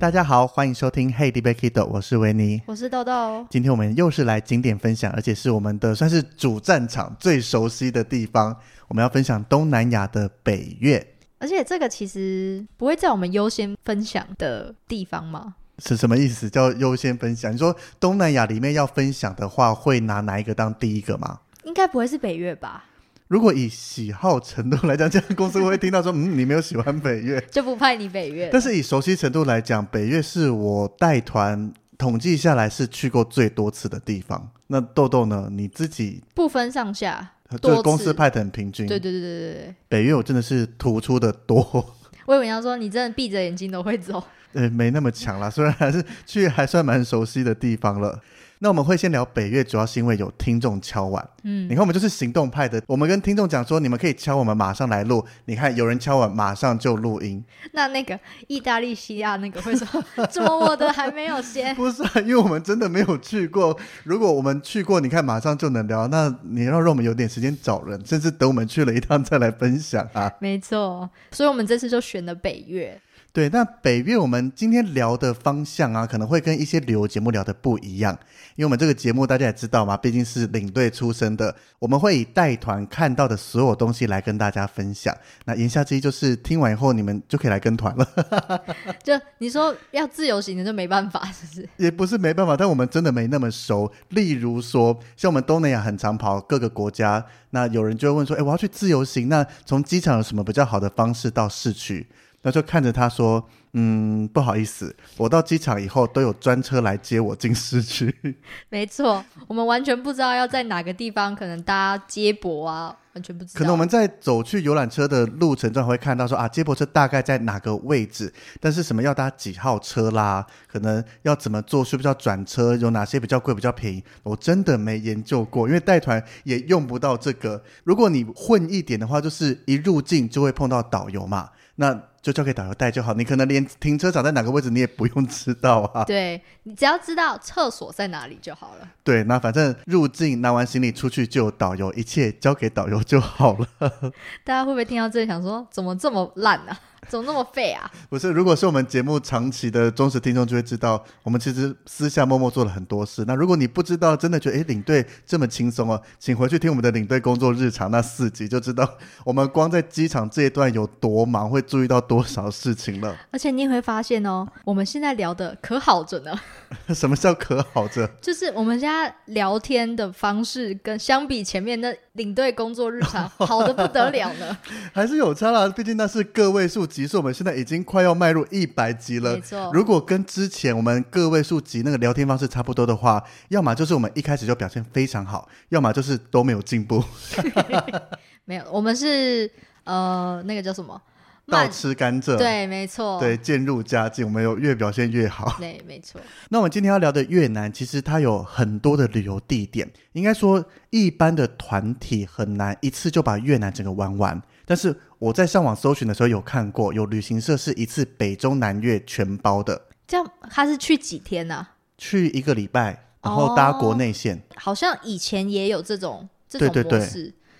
大家好，欢迎收听《Hey d b a k i d o》，我是维尼，我是豆豆。今天我们又是来景点分享，而且是我们的算是主战场最熟悉的地方。我们要分享东南亚的北越，而且这个其实不会在我们优先分享的地方吗？是什么意思？叫优先分享？你说东南亚里面要分享的话，会拿哪一个当第一个吗？应该不会是北越吧？如果以喜好程度来讲，这样公司会听到说，嗯，你没有喜欢北越，就不派你北越。但是以熟悉程度来讲，北越是我带团统计下来是去过最多次的地方。那豆豆呢？你自己不分上下，就公司派的很平均。对对对对对，北越我真的是突出的多。我以为你要说你真的闭着眼睛都会走。呃，没那么强啦，虽然还是去还算蛮熟悉的地方了。那我们会先聊北越，主要是因为有听众敲碗。嗯，你看我们就是行动派的，我们跟听众讲说，你们可以敲，我们马上来录。你看有人敲碗，马上就录音。那那个意大利西亚那个会说，怎么我的还没有先？不是啊，因为我们真的没有去过。如果我们去过，你看马上就能聊。那你要让我们有点时间找人，甚至等我们去了一趟再来分享啊。没错，所以我们这次就选了北越。对，那北越我们今天聊的方向啊，可能会跟一些旅游节目聊的不一样，因为我们这个节目大家也知道嘛，毕竟是领队出身的，我们会以带团看到的所有东西来跟大家分享。那言下之意就是，听完以后你们就可以来跟团了。就你说要自由行的就没办法，是不是？也不是没办法，但我们真的没那么熟。例如说，像我们东南亚很常跑各个国家，那有人就会问说，哎，我要去自由行，那从机场有什么比较好的方式到市区？那就看着他说：“嗯，不好意思，我到机场以后都有专车来接我进市区。”没错，我们完全不知道要在哪个地方可能搭接驳啊，完全不知道。可能我们在走去游览车的路程中会看到说啊，接驳车大概在哪个位置，但是什么要搭几号车啦，可能要怎么做，需不需要转车，有哪些比较贵、比较便宜，我真的没研究过，因为带团也用不到这个。如果你混一点的话，就是一入境就会碰到导游嘛，那。就交给导游带就好，你可能连停车场在哪个位置你也不用知道啊。对，你只要知道厕所在哪里就好了。对，那反正入境拿完行李出去就有导游，一切交给导游就好了。大家会不会听到这里想说，怎么这么烂啊？怎么那么废啊？不是，如果是我们节目长期的忠实听众，就会知道我们其实私下默默做了很多事。那如果你不知道，真的觉得诶领队这么轻松哦，请回去听我们的领队工作日常那四集，就知道我们光在机场这一段有多忙，会注意到多少事情了。而且你也会发现哦，我们现在聊的可好着呢。什么叫可好着？就是我们现在聊天的方式跟相比前面那领队工作日常好的不得了呢。还是有差啦，毕竟那是个位数集。其实我们现在已经快要迈入一百集了。没错，如果跟之前我们个位数集那个聊天方式差不多的话，要么就是我们一开始就表现非常好，要么就是都没有进步。没有，我们是呃，那个叫什么？倒吃甘蔗。对，没错。对，渐入佳境，我们有越表现越好。对，没错。那我们今天要聊的越南，其实它有很多的旅游地点，应该说一般的团体很难一次就把越南整个玩完。但是我在上网搜寻的时候有看过，有旅行社是一次北中南越全包的。这样他是去几天呢？啊？去一个礼拜，然后搭国内线。哦。好像以前也有这种这种模式，对对对，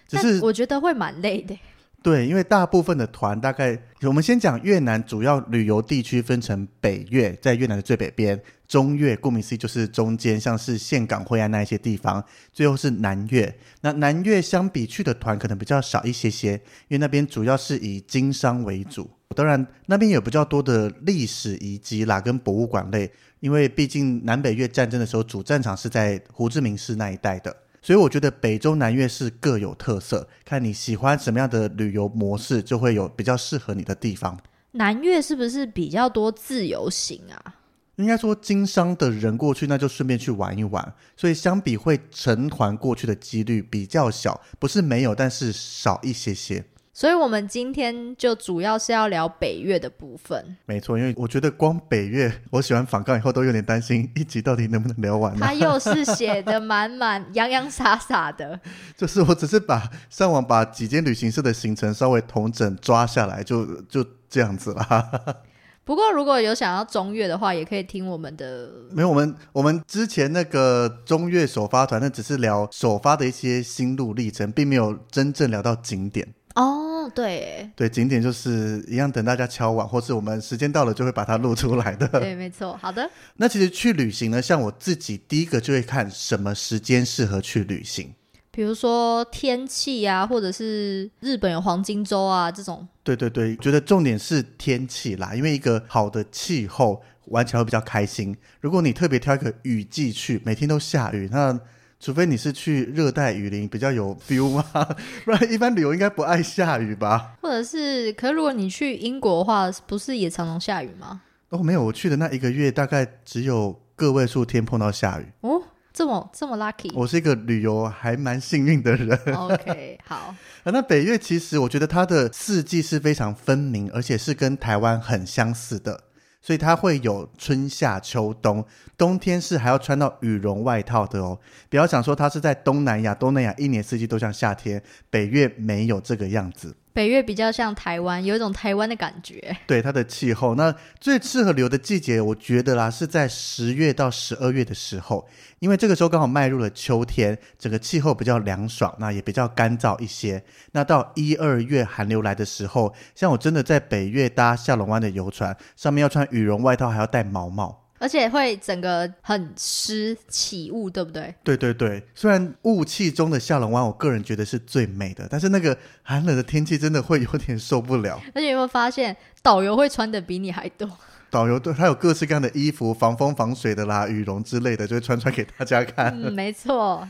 只是我觉得会蛮累的。对，因为大部分的团大概，我们先讲越南主要旅游地区分成北越，在越南的最北边；中越，顾名思义就是中间，像是岘港、惠安那一些地方；最后是南越。那南越相比去的团可能比较少一些些，因为那边主要是以经商为主。当然，那边有比较多的历史遗迹啦，跟博物馆类，因为毕竟南北越战争的时候，主战场是在胡志明市那一带的。所以我觉得北中南越是各有特色，看你喜欢什么样的旅游模式，就会有比较适合你的地方。南越是不是比较多自由行啊？应该说经商的人过去，那就顺便去玩一玩。所以相比会成团过去的几率比较小，不是没有，但是少一些些。所以，我们今天就主要是要聊北越的部分。没错，因为我觉得光北越，我喜欢访纲以后都有点担心，一集到底能不能聊完呢？他又是写的满满洋洋洒洒的，就是我只是把上网把几间旅行社的行程稍微统整抓下来，就就这样子啦。不过，如果有想要中越的话，也可以听我们的。没有，我们我们之前那个中越首发团，那只是聊首发的一些心路历程，并没有真正聊到景点。哦，对，对，景点就是一样，等大家敲碗，或是我们时间到了就会把它录出来的。对，没错。好的，那其实去旅行呢，像我自己第一个就会看什么时间适合去旅行，比如说天气啊，或者是日本有黄金周啊这种。对对对，觉得重点是天气啦，因为一个好的气候玩起来会比较开心。如果你特别挑一个雨季去，每天都下雨，那。除非你是去热带雨林比较有 feel 吗？不然一般旅游应该不爱下雨吧？或者是，可是如果你去英国的话，不是也常常下雨吗？哦，没有，我去的那一个月大概只有个位数天碰到下雨。哦，这么这么 lucky？我是一个旅游还蛮幸运的人。OK，好。啊，那北越其实我觉得它的四季是非常分明，而且是跟台湾很相似的。所以它会有春夏秋冬，冬天是还要穿到羽绒外套的哦。不要想说它是在东南亚，东南亚一年四季都像夏天，北越没有这个样子。北越比较像台湾，有一种台湾的感觉。对，它的气候，那最适合留的季节，我觉得啦，是在十月到十二月的时候，因为这个时候刚好迈入了秋天，整个气候比较凉爽，那也比较干燥一些。那到一二月寒流来的时候，像我真的在北越搭下龙湾的游船，上面要穿羽绒外套，还要戴毛帽。而且会整个很湿起雾，对不对？对对对，虽然雾气中的下龙湾，我个人觉得是最美的，但是那个寒冷的天气真的会有点受不了。而且有没有发现，导游会穿的比你还多？导游对，他有各式各样的衣服，防风防水的啦，羽绒之类的，就会穿穿给大家看。嗯，没错。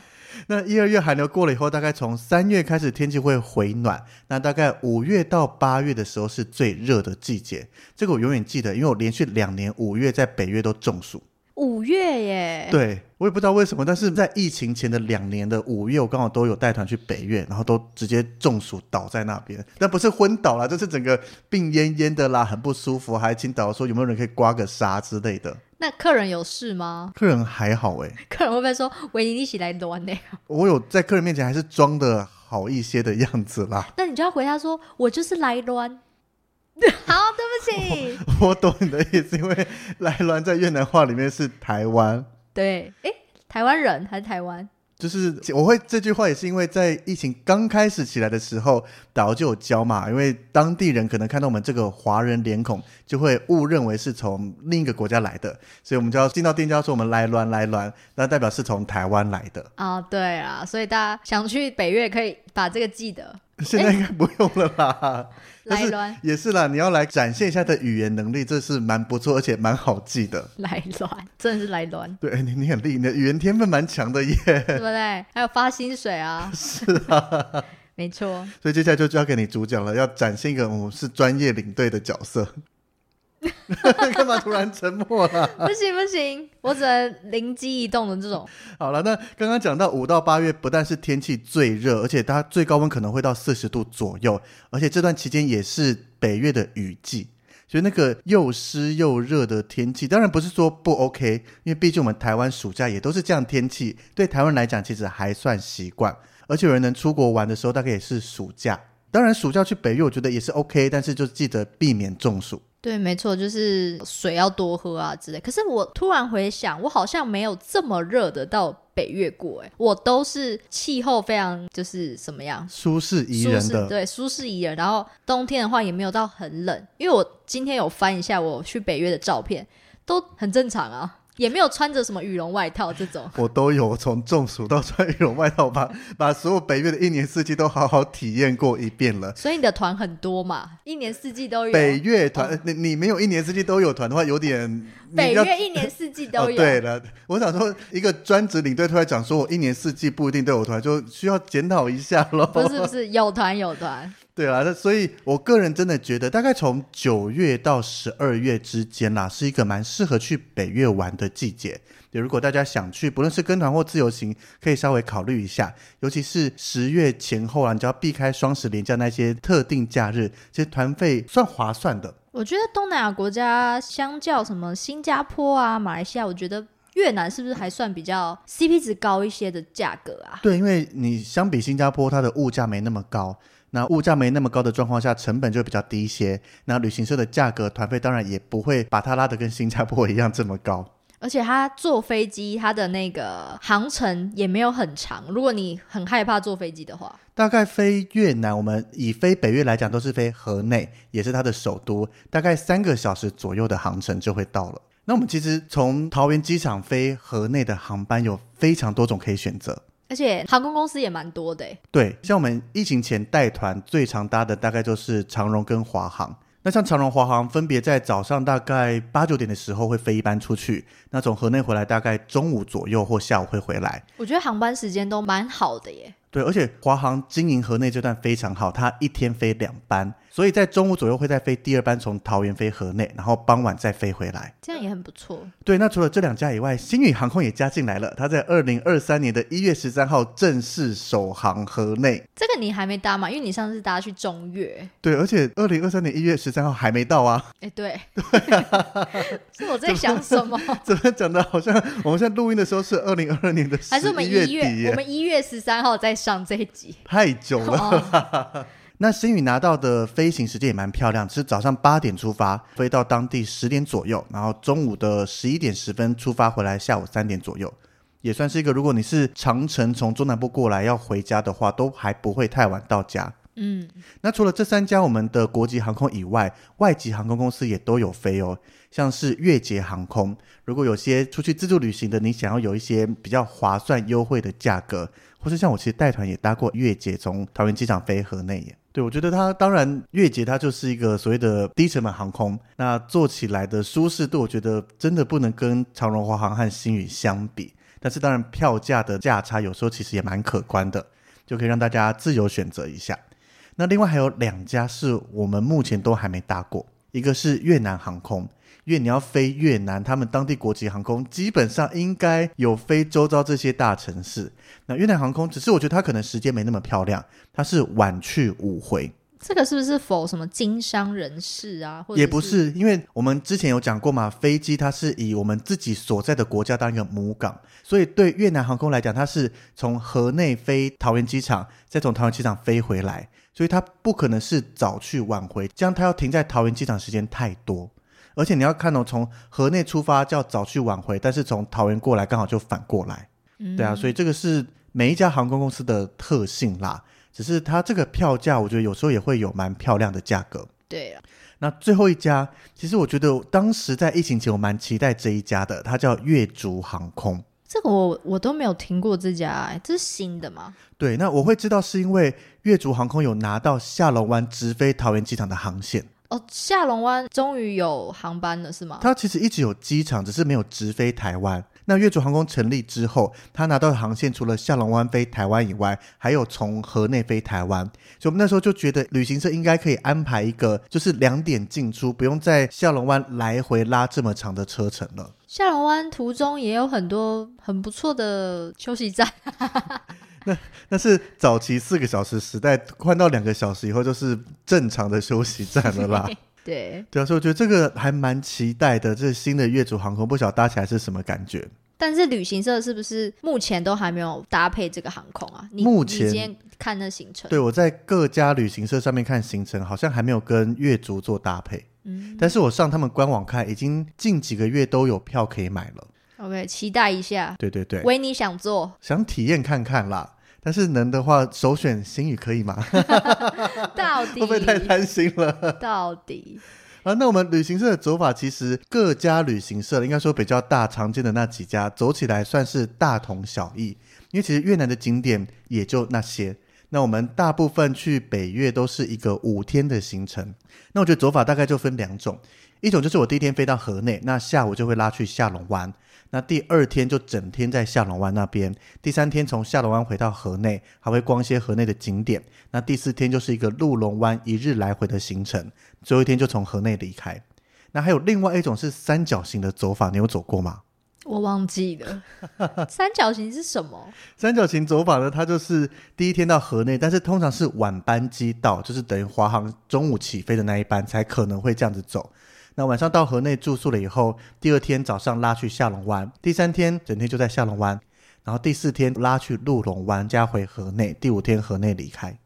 那一二月寒流过了以后，大概从三月开始天气会回暖。那大概五月到八月的时候是最热的季节，这个我永远记得，因为我连续两年五月在北越都中暑。五月耶？对，我也不知道为什么，但是在疫情前的两年的五月，我刚好都有带团去北越，然后都直接中暑倒在那边。但不是昏倒啦，就是整个病恹恹的啦，很不舒服，还请导游说有没有人可以刮个痧之类的。那客人有事吗？客人还好哎、欸。客人会不会说维尼一起来暖呢？我有在客人面前还是装的好一些的样子啦。那你就要回答说，我就是来暖。好，对不起。我，我懂你的意思，因为来暖在越南话里面是台湾。对，哎，台湾人还是台湾？就是我会这句话也是因为在疫情刚开始起来的时候，导游就有教嘛，因为当地人可能看到我们这个华人脸孔，就会误认为是从另一个国家来的，所以我们就要进到店家说我们来乱来乱，那代表是从台湾来的啊、对啊，所以大家想去北越可以把这个记得。现在应该不用了吧。来乱也是啦，你要来展现一下的语言能力，这是蛮不错，而且蛮好记的。来乱，真的是来乱。对，你你很厉害，你的语言天分蛮强的耶，对不对？还有发薪水啊。是啊，没错。所以接下来就交给你主讲了，要展现一个我们是专业领队的角色。干嘛突然沉默了？不行不行，我只能灵机一动的这种。好了，那刚刚讲到五到八月，不但是天气最热，而且它最高温可能会到四十度左右，而且这段期间也是北越的雨季，所以那个又湿又热的天气，当然不是说不 OK，因为毕竟我们台湾暑假也都是这样天气，对台湾来讲其实还算习惯，而且有人能出国玩的时候，大概也是暑假。当然，暑假去北越我觉得也是 OK，但是就记得避免中暑。对，没错，就是水要多喝啊之类。可是我突然回想，我好像没有这么热的到北越过，哎，我都是气候非常就是什么样，舒适宜人的，对，舒适宜人。然后冬天的话也没有到很冷，因为我今天有翻一下我去北越的照片，都很正常啊。也没有穿着什么羽绒外套这种，我都有从中暑到穿羽绒外套，把 把所有北越的一年四季都好好体验过一遍了。所以你的团很多嘛，一年四季都有。北越团，哦、你你没有一年四季都有团的话，有点。北越一年四季都有。哦、对了，我想说，一个专职领队突然讲说，我一年四季不一定都有团，就需要检讨一下喽。不是不是，有团有团。对啊，那所以我个人真的觉得，大概从九月到十二月之间啦，是一个蛮适合去北越玩的季节。如果大家想去，不论是跟团或自由行，可以稍微考虑一下。尤其是十月前后啊，你就要避开双十连假那些特定假日，其实团费算划算的。我觉得东南亚国家相较什么新加坡啊、马来西亚，我觉得越南是不是还算比较 CP 值高一些的价格啊？对，因为你相比新加坡，它的物价没那么高。那物价没那么高的状况下，成本就比较低一些。那旅行社的价格，团费当然也不会把它拉得跟新加坡一样这么高。而且它坐飞机，它的那个航程也没有很长。如果你很害怕坐飞机的话，大概飞越南，我们以飞北越来讲，都是飞河内，也是它的首都，大概三个小时左右的航程就会到了。那我们其实从桃园机场飞河内的航班有非常多种可以选择。而且航空公司也蛮多的，对，像我们疫情前带团最常搭的大概就是长荣跟华航。那像长荣、华航分别在早上大概八九点的时候会飞一班出去，那从河内回来大概中午左右或下午会回来。我觉得航班时间都蛮好的耶。对，而且华航经营河内这段非常好，它一天飞两班，所以在中午左右会再飞第二班从桃园飞河内，然后傍晚再飞回来，这样也很不错。对，那除了这两家以外，星宇航空也加进来了，它在二零二三年的一月十三号正式首航河内。这个你还没搭嘛？因为你上次搭去中越。对，而且二零二三年一月十三号还没到啊。哎，对。对啊。是我在想什么？怎么讲的？好像我们现在录音的时候是二零二二年的还是我们一月？我们一月十三号在。上这一集太久了。哦、那星宇拿到的飞行时间也蛮漂亮，是早上八点出发，飞到当地十点左右，然后中午的十一点十分出发回来，下午三点左右，也算是一个。如果你是长城从中南部过来要回家的话，都还不会太晚到家。嗯，那除了这三家我们的国际航空以外，外籍航空公司也都有飞哦，像是越捷航空。如果有些出去自助旅行的，你想要有一些比较划算优惠的价格。或是像我其实带团也搭过越捷从桃园机场飞河内耶，对，我觉得它当然越捷它就是一个所谓的低成本航空，那坐起来的舒适度我觉得真的不能跟长荣、华航和星宇相比，但是当然票价的价差有时候其实也蛮可观的，就可以让大家自由选择一下。那另外还有两家是我们目前都还没搭过，一个是越南航空。因为你要飞越南，他们当地国际航空基本上应该有飞周遭这些大城市。那越南航空只是我觉得它可能时间没那么漂亮，它是晚去午回。这个是不是否什么经商人士啊？或者也不是，因为我们之前有讲过嘛，飞机它是以我们自己所在的国家当一个母港，所以对越南航空来讲，它是从河内飞桃园机场，再从桃园机场飞回来，所以它不可能是早去晚回，这样它要停在桃园机场时间太多。而且你要看哦，从河内出发叫早去晚回，但是从桃园过来刚好就反过来，嗯、对啊，所以这个是每一家航空公司的特性啦。只是它这个票价，我觉得有时候也会有蛮漂亮的价格。对啊，那最后一家，其实我觉得当时在疫情前我蛮期待这一家的，它叫越竹航空。这个我我都没有听过这家，哎，这是新的吗？对，那我会知道是因为越竹航空有拿到下龙湾直飞桃园机场的航线。哦，下龙湾终于有航班了，是吗？它其实一直有机场，只是没有直飞台湾。那越竹航空成立之后，它拿到的航线除了下龙湾飞台湾以外，还有从河内飞台湾。所以我们那时候就觉得，旅行社应该可以安排一个，就是两点进出，不用在下龙湾来回拉这么长的车程了。下龙湾途中也有很多很不错的休息站。那那是早期四个小时时代，换到两个小时以后就是正常的休息站了啦。对，对啊，所以我觉得这个还蛮期待的。这新的越竹航空，不晓得搭起来是什么感觉？但是旅行社是不是目前都还没有搭配这个航空啊？你目前你今天看那行程，对，我在各家旅行社上面看行程，好像还没有跟月族做搭配。嗯，但是我上他们官网看，已经近几个月都有票可以买了。OK，期待一下。对对对，维尼想做，想体验看看啦。但是能的话，首选星宇可以吗？到底会不会太贪心了？到底。啊，那我们旅行社的走法，其实各家旅行社应该说比较大常见的那几家，走起来算是大同小异。因为其实越南的景点也就那些。那我们大部分去北越都是一个五天的行程。那我觉得走法大概就分两种，一种就是我第一天飞到河内，那下午就会拉去下龙湾。那第二天就整天在下龙湾那边，第三天从下龙湾回到河内，还会逛一些河内的景点。那第四天就是一个陆龙湾一日来回的行程，最后一天就从河内离开。那还有另外一种是三角形的走法，你有走过吗？我忘记了，三角形是什么？三角形走法呢？它就是第一天到河内，但是通常是晚班机到，就是等于华航中午起飞的那一班才可能会这样子走。那晚上到河内住宿了以后，第二天早上拉去下龙湾，第三天整天就在下龙湾，然后第四天拉去鹿龙湾，加回河内，第五天河内离开。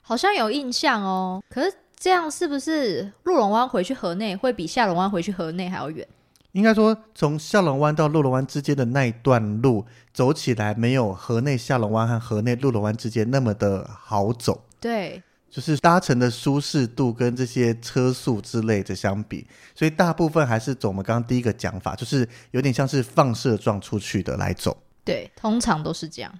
好像有印象哦，可是这样是不是鹿龙湾回去河内会比下龙湾回去河内还要远？应该说，从下龙湾到鹿龙湾之间的那一段路走起来，没有河内下龙湾和河内陆龙湾之间那么的好走。对。就是搭乘的舒适度跟这些车速之类的相比，所以大部分还是走我们刚刚第一个讲法，就是有点像是放射状出去的来走。对，通常都是这样。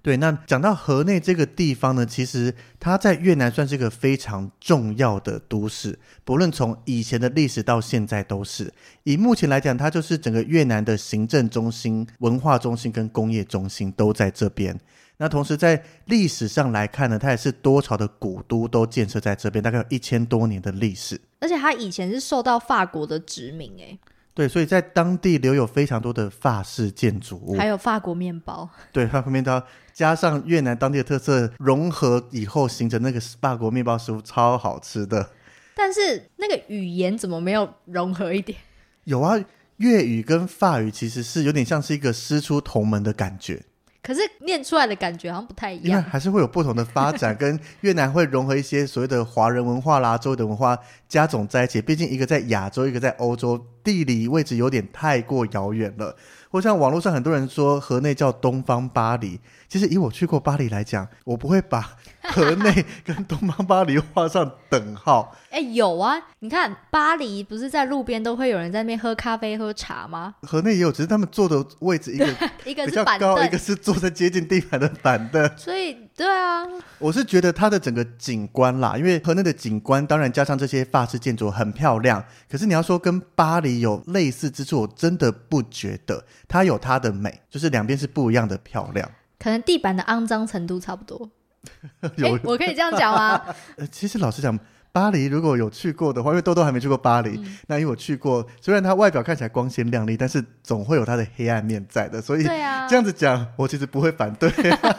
对，那讲到河内这个地方呢，其实它在越南算是一个非常重要的都市，不论从以前的历史到现在都是。以目前来讲，它就是整个越南的行政中心、文化中心跟工业中心都在这边。那同时在历史上来看呢，它也是多朝的古都都建设在这边，大概有一千多年的历史。而且它以前是受到法国的殖民，哎，对，所以在当地留有非常多的法式建筑物，还有法国面包。对，法国面包加上越南当地的特色融合以后，形成那个法国面包食物超好吃的。但是那个语言怎么没有融合一点？有啊，粤语跟法语其实是有点像是一个师出同门的感觉。可是念出来的感觉好像不太一样，还是会有不同的发展，跟越南会融合一些所谓的华人文化啦、周围的文化加总在一起。毕竟一个在亚洲，一个在欧洲，地理位置有点太过遥远了。或像网络上很多人说河内叫东方巴黎，其实以我去过巴黎来讲，我不会把 河内跟东方巴黎画上等号。哎、欸，有啊，你看巴黎不是在路边都会有人在那边喝咖啡、喝茶吗？河内也有，只是他们坐的位置一个 一个是板凳，一个是坐在接近地板的板凳。所以，对啊，我是觉得它的整个景观啦，因为河内的景观当然加上这些法式建筑很漂亮，可是你要说跟巴黎有类似之处，我真的不觉得。它有它的美，就是两边是不一样的漂亮。可能地板的肮脏程度差不多。有、欸，我可以这样讲吗？呃，其实老实讲，巴黎如果有去过的话，因为豆豆还没去过巴黎，嗯、那因为我去过，虽然它外表看起来光鲜亮丽，但是总会有它的黑暗面在的。所以，这样子讲，我其实不会反对，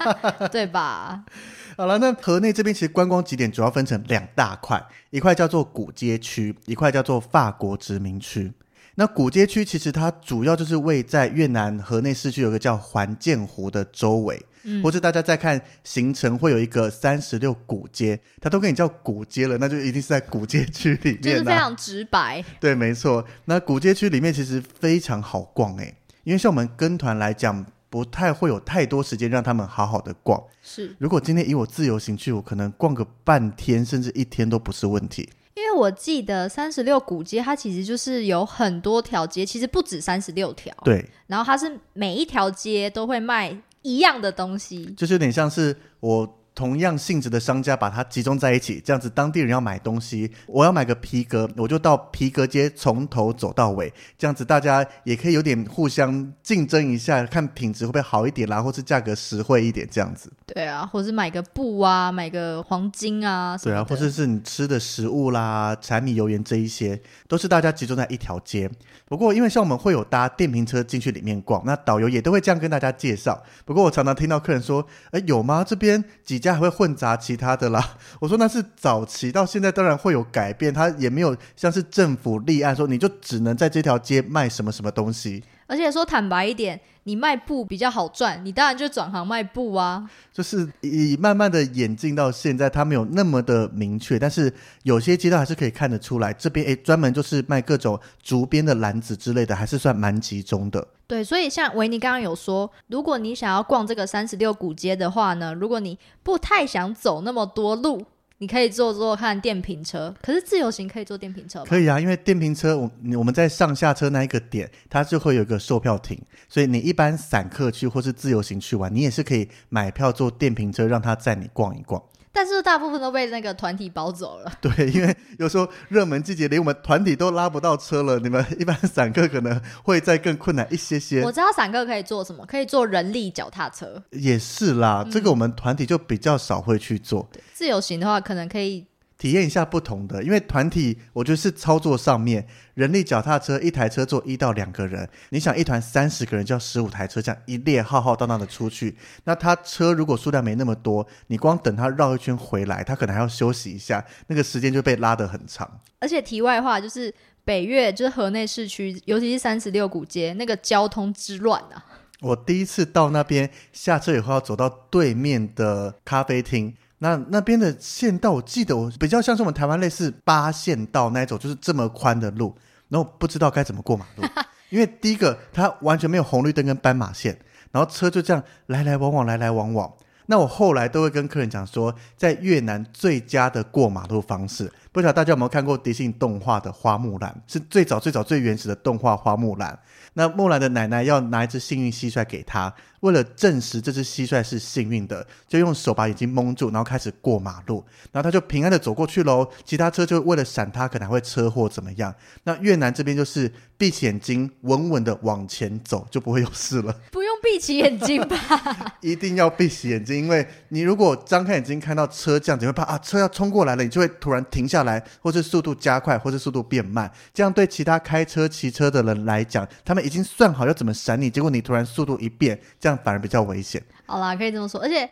对吧？好了，那河内这边其实观光景点主要分成两大块，一块叫做古街区，一块叫做法国殖民区。那古街区其实它主要就是位在越南河内市区，有个叫环建湖的周围，嗯，或者大家在看行程会有一个三十六古街，它都跟你叫古街了，那就一定是在古街区里面，就是非常直白。对，没错。那古街区里面其实非常好逛诶，因为像我们跟团来讲，不太会有太多时间让他们好好的逛。是，如果今天以我自由行去，我可能逛个半天甚至一天都不是问题。因为我记得三十六古街，它其实就是有很多条街，其实不止三十六条。对，然后它是每一条街都会卖一样的东西，就是有点像是我。同样性质的商家把它集中在一起，这样子当地人要买东西，我要买个皮革，我就到皮革街从头走到尾，这样子大家也可以有点互相竞争一下，看品质会不会好一点啦，或是价格实惠一点这样子。对啊，或是买个布啊，买个黄金啊。对啊，或者是你吃的食物啦，柴米油盐这一些，都是大家集中在一条街。不过因为像我们会有搭电瓶车进去里面逛，那导游也都会这样跟大家介绍。不过我常常听到客人说：“哎，有吗？这边几？”家还会混杂其他的啦，我说那是早期，到现在当然会有改变，他也没有像是政府立案说你就只能在这条街卖什么什么东西。而且说坦白一点，你卖布比较好赚，你当然就转行卖布啊。就是以慢慢的演进到现在，它没有那么的明确，但是有些街道还是可以看得出来，这边诶专门就是卖各种竹编的篮子之类的，还是算蛮集中的。对，所以像维尼刚刚有说，如果你想要逛这个三十六古街的话呢，如果你不太想走那么多路。你可以坐坐看电瓶车，可是自由行可以坐电瓶车吗？可以啊，因为电瓶车，我我们在上下车那一个点，它就会有一个售票亭，所以你一般散客去或是自由行去玩，你也是可以买票坐电瓶车，让他载你逛一逛。但是大部分都被那个团体包走了。对，因为有时候热门季节连我们团体都拉不到车了，你们一般散客可能会再更困难一些些。我知道散客可以做什么，可以坐人力脚踏车。也是啦，嗯、这个我们团体就比较少会去做。自由行的话，可能可以。体验一下不同的，因为团体我觉得是操作上面，人力脚踏车一台车坐一到两个人，你想一团三十个人就要十五台车，这样一列浩浩荡荡的出去，那他车如果数量没那么多，你光等他绕一圈回来，他可能还要休息一下，那个时间就被拉得很长。而且题外话就是北越就是河内市区，尤其是三十六股街那个交通之乱啊！我第一次到那边下车以后要走到对面的咖啡厅。那那边的县道，我记得我比较像是我们台湾类似八线道那一种，就是这么宽的路，然后不知道该怎么过马路，因为第一个它完全没有红绿灯跟斑马线，然后车就这样来来往往，来来往往。那我后来都会跟客人讲说，在越南最佳的过马路方式，不晓得大家有没有看过迪士尼动画的花木兰，是最早最早最原始的动画花木兰。那木兰的奶奶要拿一只幸运蟋蟀给她，为了证实这只蟋蟀是幸运的，就用手把眼睛蒙住，然后开始过马路，然后他就平安的走过去喽。其他车就为了闪他，可能还会车祸怎么样？那越南这边就是闭起眼睛，稳稳的往前走，就不会有事了。不用闭起眼睛吧？一定要闭起眼睛，因为你如果张开眼睛看到车这样子，你会怕啊，车要冲过来了，你就会突然停下来，或是速度加快，或是速度变慢。这样对其他开车、骑车的人来讲，他们。已经算好要怎么闪你，结果你突然速度一变，这样反而比较危险。好啦，可以这么说。而且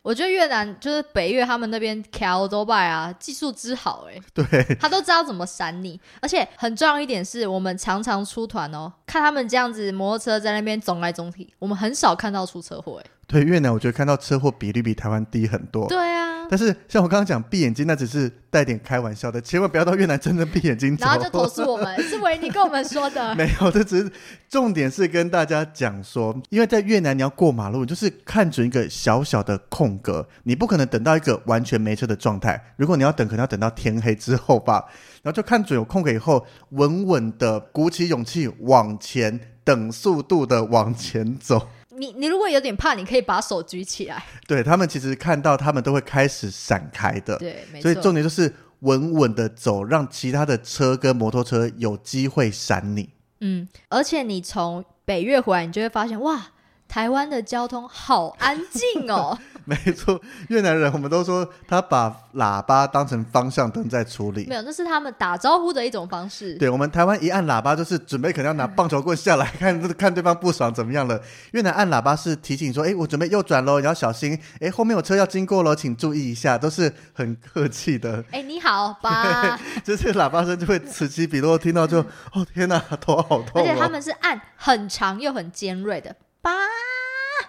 我觉得越南就是北越他们那边开欧拜啊，技术之好哎、欸，对，他都知道怎么闪你。而且很重要一点是，我们常常出团哦，看他们这样子摩托车在那边总来总去，我们很少看到出车祸哎、欸。对，越南我觉得看到车祸比例比台湾低很多。对啊。但是像我刚刚讲闭眼睛，那只是带点开玩笑的，千万不要到越南真的闭眼睛。然后就投诉我们，是维尼跟我们说的。没有，这只是重点是跟大家讲说，因为在越南你要过马路，就是看准一个小小的空格，你不可能等到一个完全没车的状态。如果你要等，可能要等到天黑之后吧。然后就看准有空格以后，稳稳的鼓起勇气往前，等速度的往前走。你你如果有点怕，你可以把手举起来。对，他们其实看到，他们都会开始闪开的。对，没错。所以重点就是稳稳的走，让其他的车跟摩托车有机会闪你。嗯，而且你从北越回来，你就会发现，哇，台湾的交通好安静哦。没错，越南人我们都说他把喇叭当成方向灯在处理。没有，那是他们打招呼的一种方式。对，我们台湾一按喇叭就是准备可能要拿棒球棍下来 看看对方不爽怎么样了。越南按喇叭是提醒说，哎，我准备右转喽，你要小心。哎，后面有车要经过喽，请注意一下，都是很客气的。哎，你好吧。就是喇叭声就会此起彼落，听到就哦天哪，头好痛哦。而且他们是按很长又很尖锐的叭。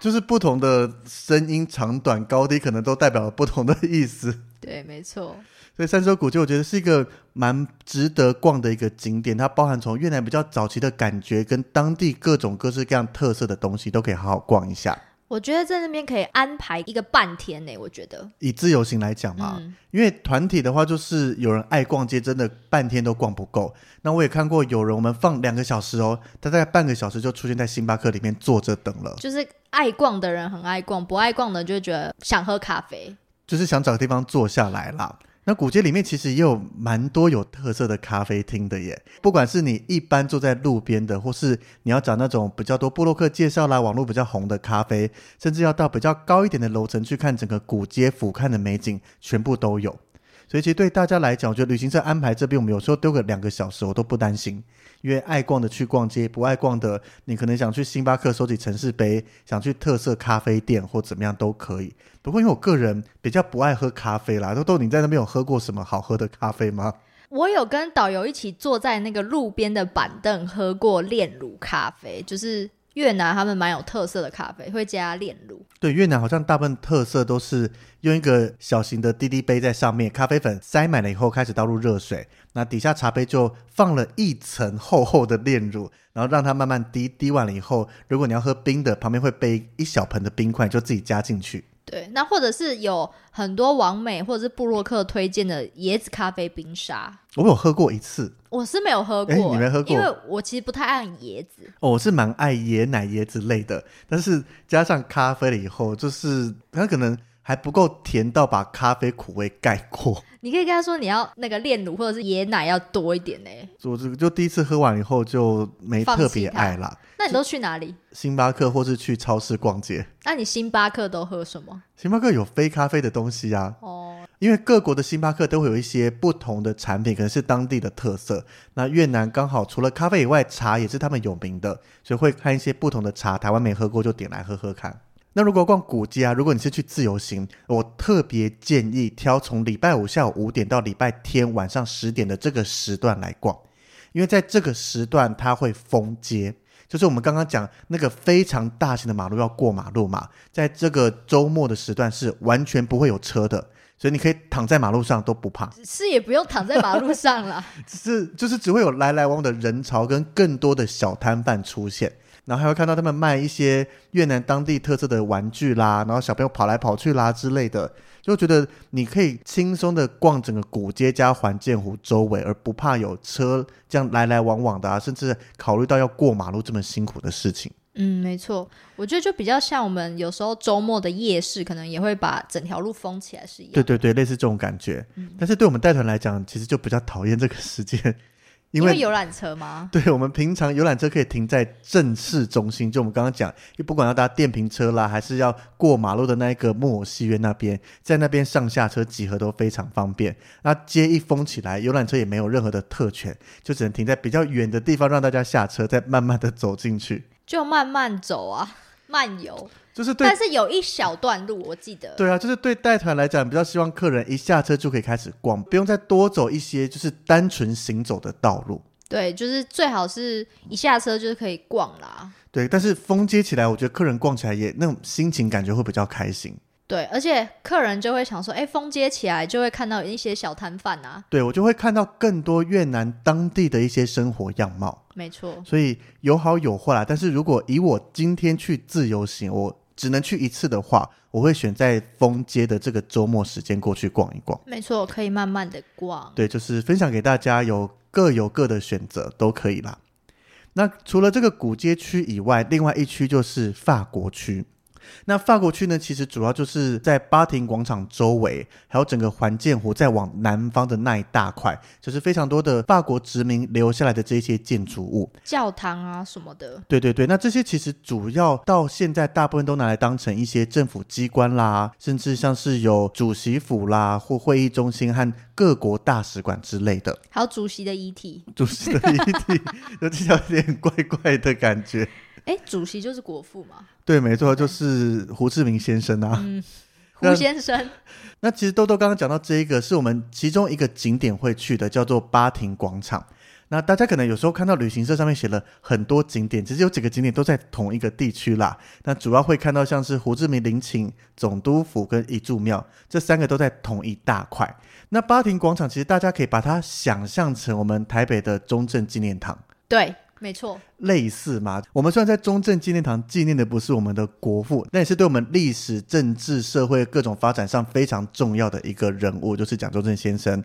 就是不同的声音长短高低，可能都代表了不同的意思。对，没错。所以三十六股街，我觉得是一个蛮值得逛的一个景点。它包含从越南比较早期的感觉，跟当地各种各式各样特色的东西，都可以好好逛一下。我觉得在那边可以安排一个半天呢。我觉得以自由行来讲嘛，嗯、因为团体的话，就是有人爱逛街，真的半天都逛不够。那我也看过有人，我们放两个小时哦，他大概半个小时就出现在星巴克里面坐着等了。就是爱逛的人很爱逛，不爱逛的就觉得想喝咖啡，就是想找个地方坐下来啦。那古街里面其实也有蛮多有特色的咖啡厅的耶，不管是你一般坐在路边的，或是你要找那种比较多布洛克介绍啦、网络比较红的咖啡，甚至要到比较高一点的楼层去看整个古街俯瞰的美景，全部都有。所以其实对大家来讲，我觉得旅行社安排这边，我们有时候丢个两个小时，我都不担心。因为爱逛的去逛街，不爱逛的，你可能想去星巴克收集城市杯，想去特色咖啡店或怎么样都可以。不过因为我个人比较不爱喝咖啡啦，豆豆你在那边有喝过什么好喝的咖啡吗？我有跟导游一起坐在那个路边的板凳喝过炼乳咖啡，就是越南他们蛮有特色的咖啡，会加炼乳。对，越南好像大部分特色都是用一个小型的滴滴杯在上面，咖啡粉塞满了以后开始倒入热水，那底下茶杯就放了一层厚厚的炼乳，然后让它慢慢滴，滴完了以后，如果你要喝冰的，旁边会备一小盆的冰块，就自己加进去。对，那或者是有很多网美或者是布洛克推荐的椰子咖啡冰沙，我有喝过一次，我是没有喝过，你没喝过？因为我其实不太爱椰子，哦，我是蛮爱椰奶椰子类的，但是加上咖啡了以后，就是它可能还不够甜到把咖啡苦味盖过。你可以跟他说你要那个炼乳或者是椰奶要多一点呢。我这个就第一次喝完以后就没特别爱啦。那你都去哪里？星巴克或是去超市逛街。那你星巴克都喝什么？星巴克有非咖啡的东西啊。哦。因为各国的星巴克都会有一些不同的产品，可能是当地的特色。那越南刚好除了咖啡以外，茶也是他们有名的，所以会看一些不同的茶，台湾没喝过就点来喝喝看。那如果逛古街啊，如果你是去自由行，我特别建议挑从礼拜五下午五点到礼拜天晚上十点的这个时段来逛，因为在这个时段它会封街，就是我们刚刚讲那个非常大型的马路要过马路嘛，在这个周末的时段是完全不会有车的，所以你可以躺在马路上都不怕，是也不用躺在马路上了，是就是只会有来来往往的人潮跟更多的小摊贩出现。然后还会看到他们卖一些越南当地特色的玩具啦，然后小朋友跑来跑去啦之类的，就觉得你可以轻松的逛整个古街加环建湖周围，而不怕有车这样来来往往的啊，甚至考虑到要过马路这么辛苦的事情。嗯，没错，我觉得就比较像我们有时候周末的夜市，可能也会把整条路封起来是一样。对对对，类似这种感觉。嗯，但是对我们带团来讲，其实就比较讨厌这个时间。因为游览车吗？对，我们平常游览车可以停在正市中心，就我们刚刚讲，因为不管要搭电瓶车啦，还是要过马路的那一个木偶戏院那边，在那边上下车集合都非常方便。那街一封起来，游览车也没有任何的特权，就只能停在比较远的地方，让大家下车，再慢慢的走进去。就慢慢走啊，漫游。就是对，但是有一小段路，我记得。对啊，就是对带团来讲，比较希望客人一下车就可以开始逛，不用再多走一些，就是单纯行走的道路。对，就是最好是一下车就是可以逛啦。对，但是封街起来，我觉得客人逛起来也那种心情感觉会比较开心。对，而且客人就会想说，哎，封街起来就会看到一些小摊贩啊。对，我就会看到更多越南当地的一些生活样貌。没错。所以有好有坏啦。但是如果以我今天去自由行，我只能去一次的话，我会选在封街的这个周末时间过去逛一逛。没错，可以慢慢的逛。对，就是分享给大家，有各有各的选择，都可以啦。那除了这个古街区以外，另外一区就是法国区。那法国区呢，其实主要就是在巴亭广场周围，还有整个环建湖再往南方的那一大块，就是非常多的法国殖民留下来的这些建筑物，教堂啊什么的。对对对，那这些其实主要到现在大部分都拿来当成一些政府机关啦，甚至像是有主席府啦或会议中心和各国大使馆之类的，还有主席的遗体。主席的遗体，有点怪怪的感觉。哎，主席就是国父嘛？对，没错，就是胡志明先生啊。嗯，胡先生。那，那其实豆豆刚刚讲到这一个，是我们其中一个景点会去的，叫做巴亭广场。那大家可能有时候看到旅行社上面写了很多景点，其实有几个景点都在同一个地区啦。那主要会看到像是胡志明陵寝、总督府跟一柱庙这三个都在同一大块。那巴亭广场其实大家可以把它想象成我们台北的中正纪念堂。对。没错，类似嘛。我们虽然在中正纪念堂纪念的不是我们的国父，那也是对我们历史、政治、社会各种发展上非常重要的一个人物，就是蒋中正先生。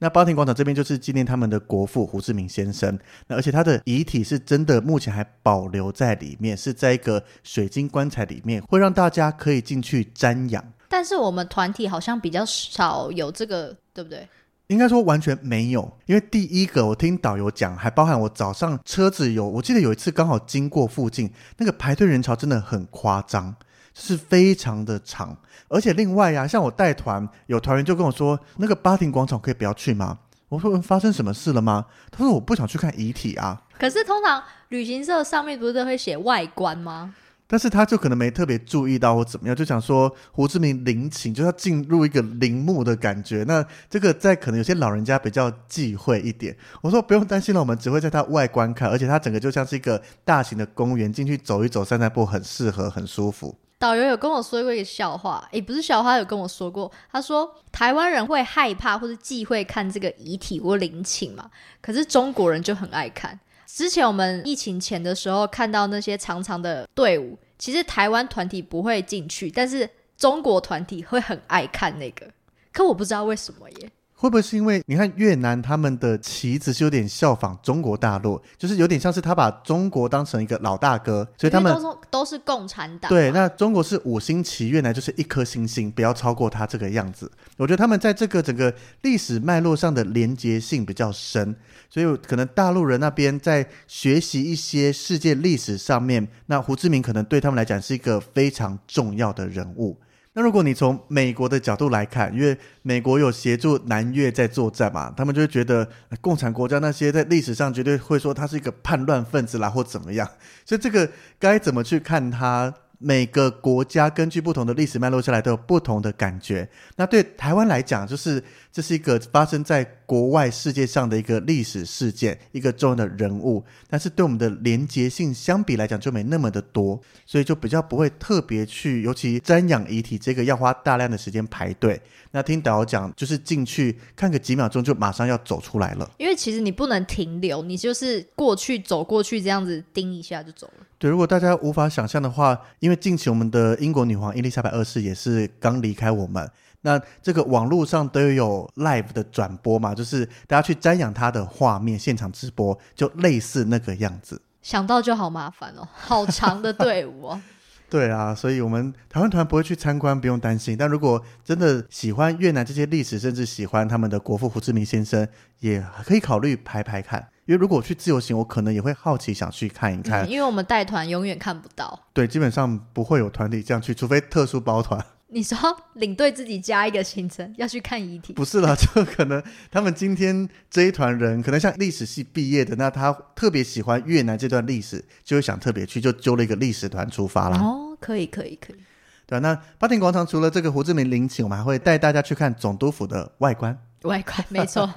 那八亭广场这边就是纪念他们的国父胡志明先生。那而且他的遗体是真的，目前还保留在里面，是在一个水晶棺材里面，会让大家可以进去瞻仰。但是我们团体好像比较少有这个，对不对？应该说完全没有，因为第一个我听导游讲，还包含我早上车子有，我记得有一次刚好经过附近，那个排队人潮真的很夸张，就是非常的长。而且另外呀、像我带团，有团员就跟我说，那个巴亭广场可以不要去吗？我说发生什么事了吗？他说我不想去看遗体啊。可是通常旅行社上面不是都会写外观吗？但是他就可能没特别注意到或怎么样，就想说胡志明陵寝就要进入一个陵墓的感觉。那这个在可能有些老人家比较忌讳一点。我说不用担心了，我们只会在它外观看，而且它整个就像是一个大型的公园，进去走一走、散散步，很适合，很舒服。导游有跟我说过一个笑话，也不是笑话，有跟我说过，他说台湾人会害怕或者忌讳看这个遗体或陵寝嘛，可是中国人就很爱看。之前我们疫情前的时候看到那些长长的队伍，其实台湾团体不会进去，但是中国团体会很爱看那个，可我不知道为什么耶。会不会是因为你看越南他们的旗子是有点效仿中国大陆，就是有点像是他把中国当成一个老大哥，所以他们都是都是共产党。对，那中国是五星旗，越南就是一颗星星，不要超过他这个样子。我觉得他们在这个整个历史脉络上的连结性比较深，所以可能大陆人那边在学习一些世界历史上面，那胡志明可能对他们来讲是一个非常重要的人物。那如果你从美国的角度来看，因为美国有协助南越在作战嘛，他们就会觉得共产国家那些在历史上绝对会说他是一个叛乱分子啦，或怎么样，所以这个该怎么去看他？每个国家根据不同的历史脉络下来都有不同的感觉。那对台湾来讲，就是这是一个发生在国外世界上的一个历史事件，一个重要的人物。但是对我们的连结性相比来讲就没那么的多，所以就比较不会特别去，尤其瞻仰遗体这个要花大量的时间排队。那听导游讲，就是进去看个几秒钟就马上要走出来了。因为其实你不能停留，你就是过去走过去这样子盯一下就走了。对，如果大家无法想象的话，因为近期我们的英国女皇伊丽莎白二世也是刚离开我们，那这个网络上都有 live 的转播嘛，就是大家去瞻仰他的画面，现场直播，就类似那个样子。想到就好麻烦哦，好长的队伍哦。对啊，所以我们台湾团不会去参观，不用担心。但如果真的喜欢越南这些历史，甚至喜欢他们的国父胡志明先生，也可以考虑排排看。因为如果我去自由行，我可能也会好奇想去看一看。嗯，因为我们带团永远看不到。对，基本上不会有团体这样去，除非特殊包团。你说 领队自己加一个行程要去看遗体？不是啦，就可能他们今天这一团人，可能像历史系毕业的，那他特别喜欢越南这段历史，就会想特别去，就揪了一个历史团出发啦。哦，可以，可以，可以。对啊，那八点广场除了这个胡志明陵寝，我们还会带大家去看总督府的外观。外观，没错。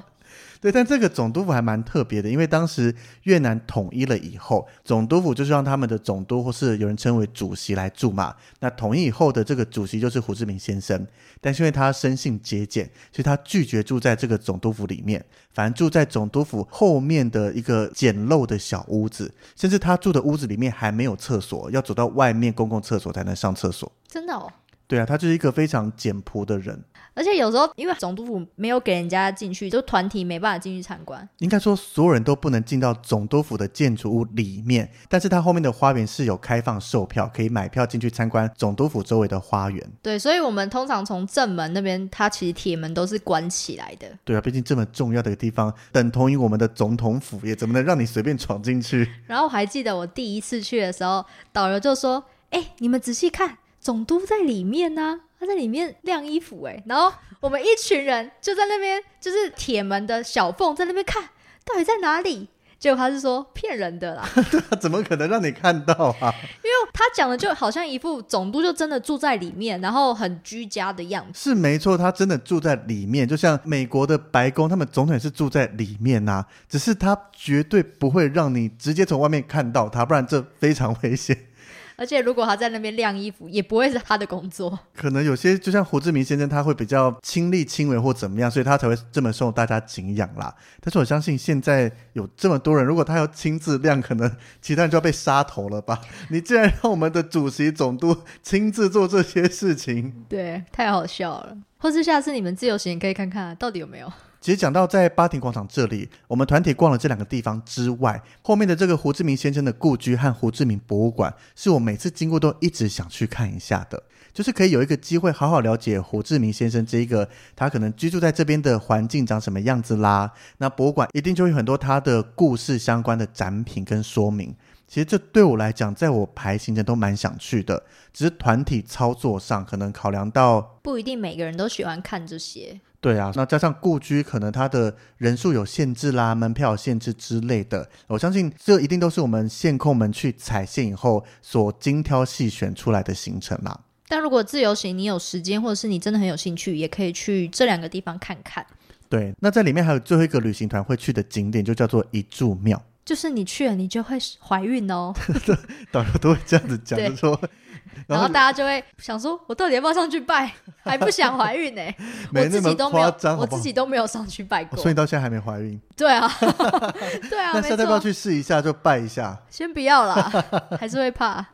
对，但这个总督府还蛮特别的，因为当时越南统一了以后，总督府就是让他们的总督或是有人称为主席来住嘛。那统一以后的这个主席就是胡志明先生，但是因为他生性节俭，所以他拒绝住在这个总督府里面，反而住在总督府后面的一个简陋的小屋子，甚至他住的屋子里面还没有厕所，要走到外面公共厕所才能上厕所。真的哦？对啊，他就是一个非常简朴的人。而且有时候，因为总督府没有给人家进去，就团体没办法进去参观。应该说，所有人都不能进到总督府的建筑物里面，但是它后面的花园是有开放售票，可以买票进去参观总督府周围的花园。对，所以我们通常从正门那边，它其实铁门都是关起来的。对啊，毕竟这么重要的一个地方，等同于我们的总统府，也怎么能让你随便闯进去？然后我还记得我第一次去的时候，导游就说：“哎，你们仔细看，总督在里面呢、啊。”他在里面晾衣服哎，然后我们一群人就在那边，就是铁门的小缝在那边看，到底在哪里？结果他是说骗人的啦，对啊，怎么可能让你看到啊？因为他讲的就好像一副总督就真的住在里面，然后很居家的样子。是没错，他真的住在里面，就像美国的白宫，他们总统也是住在里面呐、啊，只是他绝对不会让你直接从外面看到他，不然这非常危险。而且如果他在那边晾衣服，也不会是他的工作。可能有些就像胡志明先生，他会比较亲力亲为或怎么样，所以他才会这么受大家敬仰啦。但是我相信现在有这么多人，如果他要亲自晾，可能其他人就要被杀头了吧？你竟然让我们的主席总督亲自做这些事情，对，太好笑了。或是下次你们自由行可以看看到底有没有。其实讲到在巴亭广场这里，我们团体逛了这两个地方之外，后面的这个胡志明先生的故居和胡志明博物馆，是我每次经过都一直想去看一下的，就是可以有一个机会好好了解胡志明先生这一个他可能居住在这边的环境长什么样子啦。那博物馆一定就有很多他的故事相关的展品跟说明。其实这对我来讲，在我排行程都蛮想去的，只是团体操作上可能考量到不一定每个人都喜欢看这些。对啊，那加上故居可能它的人数有限制啦，门票限制之类的，我相信这一定都是我们线控们去踩线以后所精挑细选出来的行程嘛。但如果自由行，你有时间或者是你真的很有兴趣，也可以去这两个地方看看。对，那在里面还有最后一个旅行团会去的景点，就叫做一柱庙。就是你去了，你就会怀孕哦。导游都会这样子讲，就说。然后大家就会想说，我到底要不要上去拜？还不想怀孕呢、欸？我自己都没有，我自己都没有上去拜过，所以到现在还没怀孕。对啊，对啊。那下次要不要去试一下，就拜一下？先不要啦，还是会怕。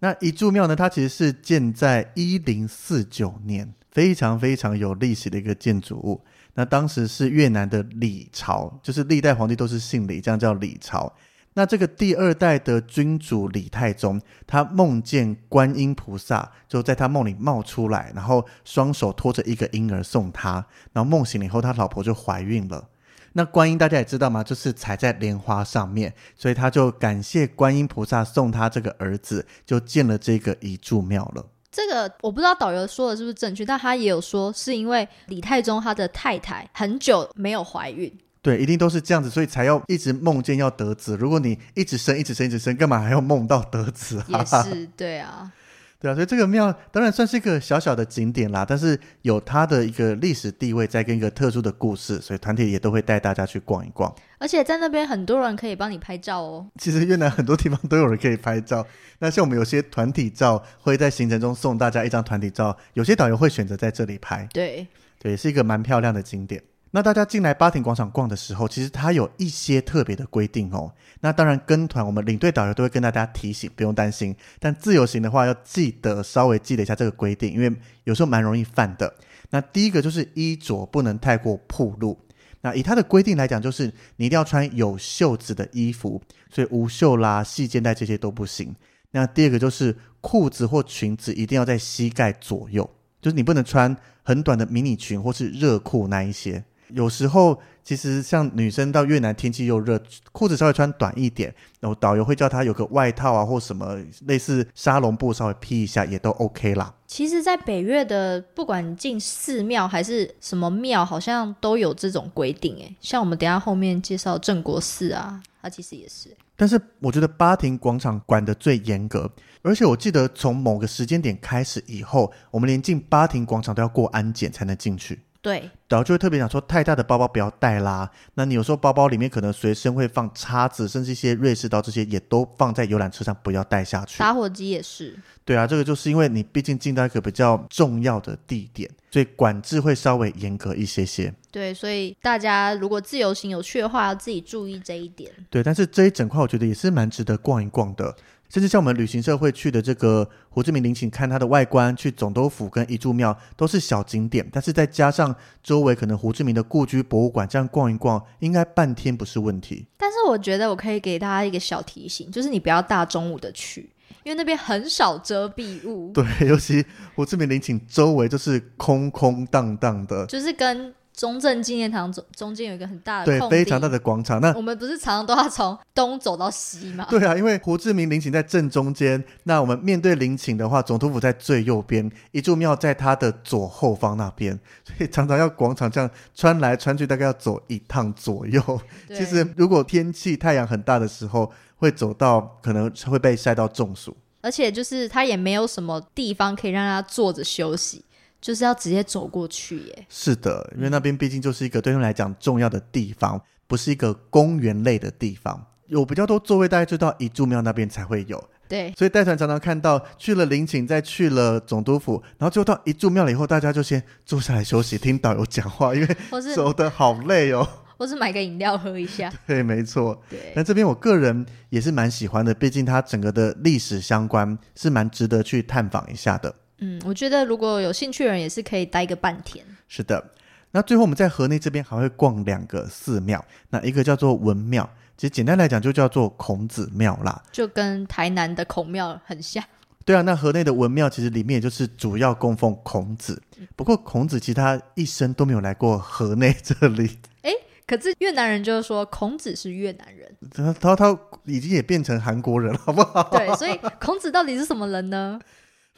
那一柱庙呢？它其实是建在一零四九年，非常非常有历史的一个建筑物。那当时是越南的李朝，就是历代皇帝都是姓李，这样叫李朝。那这个第二代的君主李太宗，他梦见观音菩萨就在他梦里冒出来，然后双手托着一个婴儿送他，然后梦醒了以后，他老婆就怀孕了。那观音大家也知道吗？就是踩在莲花上面，所以他就感谢观音菩萨送他这个儿子，就建了这个一柱庙了。这个我不知道导游说的是不是正确，但他也有说是因为李太宗他的太太很久没有怀孕。对，一定都是这样子，所以才要一直梦见要得子。如果你一直生，一直生，一直生，干嘛还要梦到得子啊？也是，对啊，对啊。所以这个庙当然算是一个小小的景点啦，但是有它的一个历史地位，在跟一个特殊的故事，所以团体也都会带大家去逛一逛。而且在那边很多人可以帮你拍照哦。其实越南很多地方都有人可以拍照。那像我们有些团体照会在行程中送大家一张团体照，有些导游会选择在这里拍。对，对，是一个蛮漂亮的景点。那大家进来巴亭广场逛的时候，其实它有一些特别的规定哦。那当然跟团，我们领队导游都会跟大家提醒，不用担心。但自由行的话，要记得稍微记得一下这个规定，因为有时候蛮容易犯的。那第一个就是衣着不能太过暴露。那以它的规定来讲，就是你一定要穿有袖子的衣服，所以无袖啦、细肩带这些都不行。那第二个就是裤子或裙子一定要在膝盖左右，就是你不能穿很短的迷你裙或是热裤那一些。有时候，其实像女生到越南，天气又热，裤子稍微穿短一点，然后导游会叫她有个外套啊，或什么类似沙龙布稍微披一下，也都 OK 啦。其实，在北越的，不管进寺庙还是什么庙，好像都有这种规定。诶，像我们等一下后面介绍镇国寺啊，它其实也是。但是我觉得巴亭广场管得最严格，而且我记得从某个时间点开始以后，我们连进巴亭广场都要过安检才能进去。对，然后就会特别讲说，太大的包包不要带啦。那你有时候包包里面可能随身会放叉子，甚至一些瑞士刀，这些也都放在游览车上，不要带下去。打火机也是。对啊，这个就是因为你毕竟进到一个比较重要的地点，所以管制会稍微严格一些些。对，所以大家如果自由行有去的话，要自己注意这一点。对，但是这一整块我觉得也是蛮值得逛一逛的。甚至像我们旅行社会去的这个胡志明陵寝，看它的外观，去总督府跟一柱庙都是小景点，但是再加上周围可能胡志明的故居博物馆，这样逛一逛，应该半天不是问题。但是我觉得我可以给大家一个小提醒，就是你不要大中午的去，因为那边很少遮蔽物。对，尤其胡志明陵寝周围就是空空荡荡的，就是跟。中正纪念堂中中间有一个很大的对，非常大的广场。那我们不是常常都要从东走到西吗？对啊，因为胡志明陵寝在正中间，那我们面对陵寝的话，总督府在最右边，一柱庙在它的左后方那边，所以常常要广场这样穿来穿去，大概要走一趟左右。其实如果天气太阳很大的时候，会走到可能会被晒到中暑。而且就是它也没有什么地方可以让他坐着休息。就是要直接走过去耶。是的，因为那边毕竟就是一个对他们来讲重要的地方，不是一个公园类的地方。有比较多座位，大概就到一柱庙那边才会有。对，所以带团常常看到去了陵寝，再去了总督府，然后就到一柱庙了以后，大家就先坐下来休息，听导游讲话，因为走的好累哦。或是买个饮料喝一下。对，没错。对，那这边我个人也是蛮喜欢的，毕竟它整个的历史相关是蛮值得去探访一下的。嗯，我觉得如果有兴趣的人也是可以待个半天。是的，那最后我们在河内这边还会逛两个寺庙，那一个叫做文庙，其实简单来讲就叫做孔子庙啦，就跟台南的孔庙很像。对啊，那河内的文庙其实里面也就是主要供奉孔子，不过孔子其实他一生都没有来过河内这里。哎，可是越南人就是说孔子是越南人，他他他已经也变成韩国人了，好不好？对，所以孔子到底是什么人呢？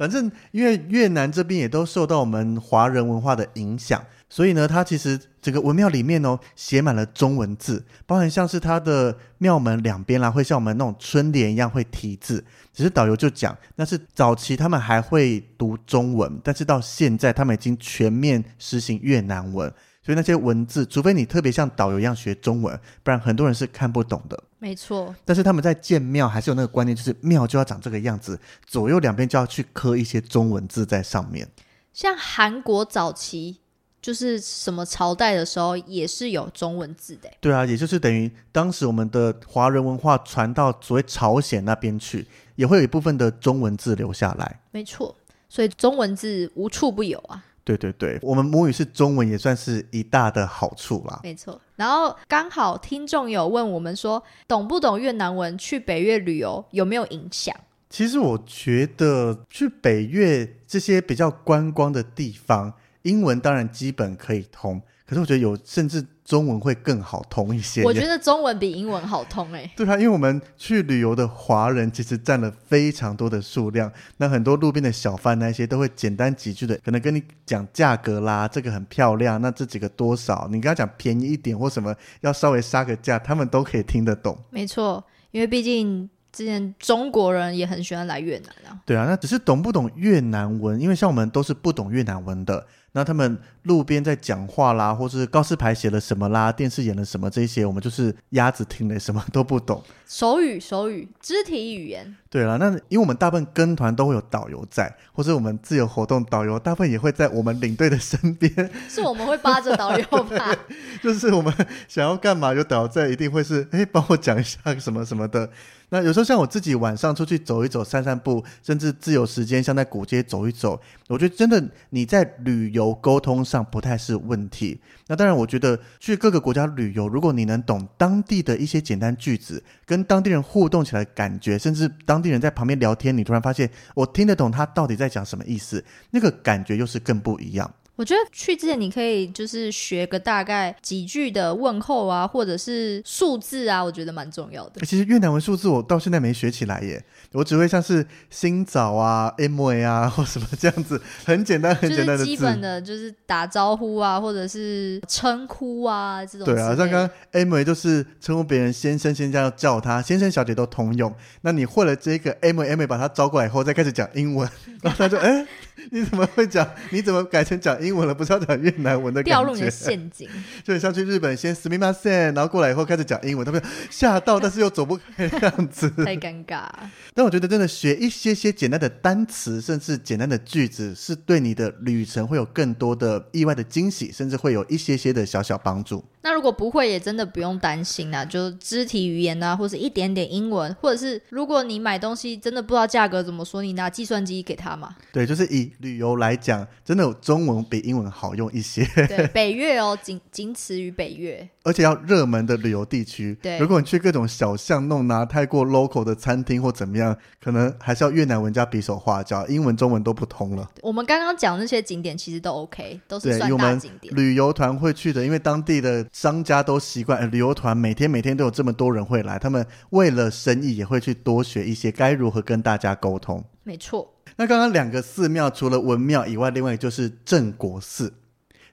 反正因为越南这边也都受到我们华人文化的影响，所以呢，它其实整个文庙里面哦，写满了中文字，包含像是它的庙门两边啦，会像我们那种春联一样会题字。只是导游就讲，那是早期他们还会读中文，但是到现在他们已经全面实行越南文，所以那些文字，除非你特别像导游一样学中文，不然很多人是看不懂的。没错。但是他们在建庙还是有那个观念，就是庙就要长这个样子，左右两边就要去刻一些中文字在上面。像韩国早期。就是什么朝代的时候也是有中文字的。对啊，也就是等于当时我们的华人文化传到所谓朝鲜那边去，也会有一部分的中文字留下来。没错，所以中文字无处不有啊。对对对，我们母语是中文，也算是一大的好处啦。没错，然后刚好听众有问我们说，懂不懂越南文，去北越旅游有没有影响？其实我觉得去北越这些比较观光的地方。英文当然基本可以通，可是我觉得有甚至中文会更好通一些。我觉得中文比英文好通哎。对啊，因为我们去旅游的华人其实占了非常多的数量，那很多路边的小贩那些都会简单几句的，可能跟你讲价格啦，这个很漂亮，那这几个多少？你跟他讲便宜一点或什么，要稍微杀个价，他们都可以听得懂。没错，因为毕竟。之前中国人也很喜欢来越南啊。对啊，那只是懂不懂越南文？因为像我们都是不懂越南文的。那他们路边在讲话啦，或是告示牌写了什么啦，电视演了什么这些，我们就是鸭子听了什么都不懂。手语、手语、肢体语言。对啦，那因为我们大部分跟团都会有导游在，或者我们自由活动导游大部分也会在我们领队的身边。是我们会扒着导游吧？就是我们想要干嘛，有导游在，一定会是哎，帮我讲一下什么什么的。那有时候像我自己晚上出去走一走、散散步，甚至自由时间像在古街走一走，我觉得真的你在旅游沟通上不太是问题。那当然，我觉得去各个国家旅游，如果你能懂当地的一些简单句子，跟当地人互动起来感觉，甚至当地人在旁边聊天，你突然发现我听得懂他到底在讲什么意思，那个感觉又是更不一样。我觉得去之前你可以就是学个大概几句的问候啊，或者是数字啊，我觉得蛮重要的。其实越南文数字我到现在没学起来耶，我只会像是新早啊、MA 啊或什么这样子，很简单很简单的字。基本的就是打招呼啊，或者是称呼啊这种。对啊，像刚刚 MA 就是称呼别人先生先生要叫他先生小姐都通用。那你会了这个 MA MA 把他招过来以后，再开始讲英文，然后他就哎。你怎么会讲？你怎么改成讲英文了？不是要讲越南文的感觉？掉入你的陷阱。就像去日本，先すみません，然后过来以后开始讲英文，他们吓到，但是又走不开这样子，太尴尬。但我觉得真的学一些些简单的单词，甚至简单的句子，是对你的旅程会有更多的意外的惊喜，甚至会有一些些的小小帮助。 那如果不会，也真的不用担心啊，就肢体语言啊，或者一点点英文，或者是如果你买东西真的不知道价格怎么说，你拿计算机给他嘛。对，就是以旅游来讲，真的有中文比英文好用一些。对，北越哦，仅仅此于北越。而且要热门的旅游地区，对，如果你去各种小巷弄拿太过 local 的餐厅或怎么样，可能还是要越南文加比手画脚，英文、中文都不通了。我们刚刚讲那些景点其实都 OK，都是算大景点。旅游团会去的，因为当地的商家都习惯，旅游团每天每天都有这么多人会来，他们为了生意也会去多学一些该如何跟大家沟通。没错。那刚刚两个寺庙除了文庙以外，另外就是镇国寺。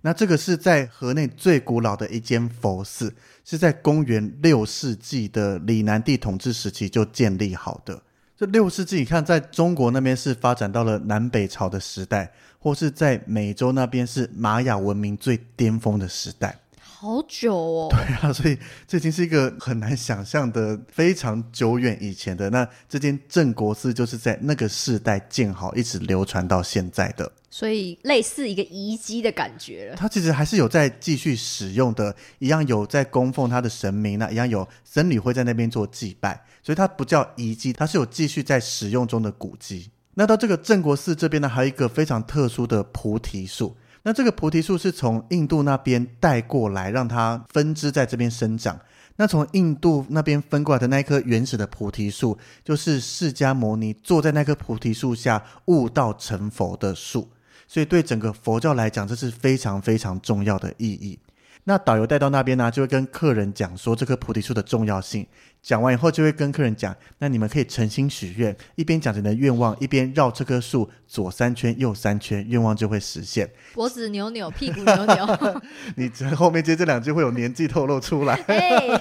那这个是在河内最古老的一间佛寺，是在公元六世纪的李南帝统治时期就建立好的。这六世纪，你看，在中国那边是发展到了南北朝的时代，或是在美洲那边是玛雅文明最巅峰的时代。好久哦。对啊，所以这已经是一个很难想象的非常久远以前的。那这间镇国寺就是在那个世代建好，一直流传到现在的。所以类似一个遗迹的感觉了。它其实还是有在继续使用的，一样有在供奉它的神明，那一样有僧侣会在那边做祭拜，所以它不叫遗迹，它是有继续在使用中的古迹。那到这个镇国寺这边呢，还有一个非常特殊的菩提树。那这个菩提树是从印度那边带过来，让它分支在这边生长。那从印度那边分过来的那一棵原始的菩提树，就是释迦牟尼坐在那棵菩提树下悟道成佛的树。所以对整个佛教来讲，这是非常非常重要的意义。那导游带到那边呢，就会跟客人讲说这棵菩提树的重要性，讲完以后就会跟客人讲，那你们可以诚心许愿，一边讲着你的愿望，一边绕这棵树左三圈右三圈，愿望就会实现。脖子扭扭，屁股扭扭。你后面接这两句会有年纪透露出来。哎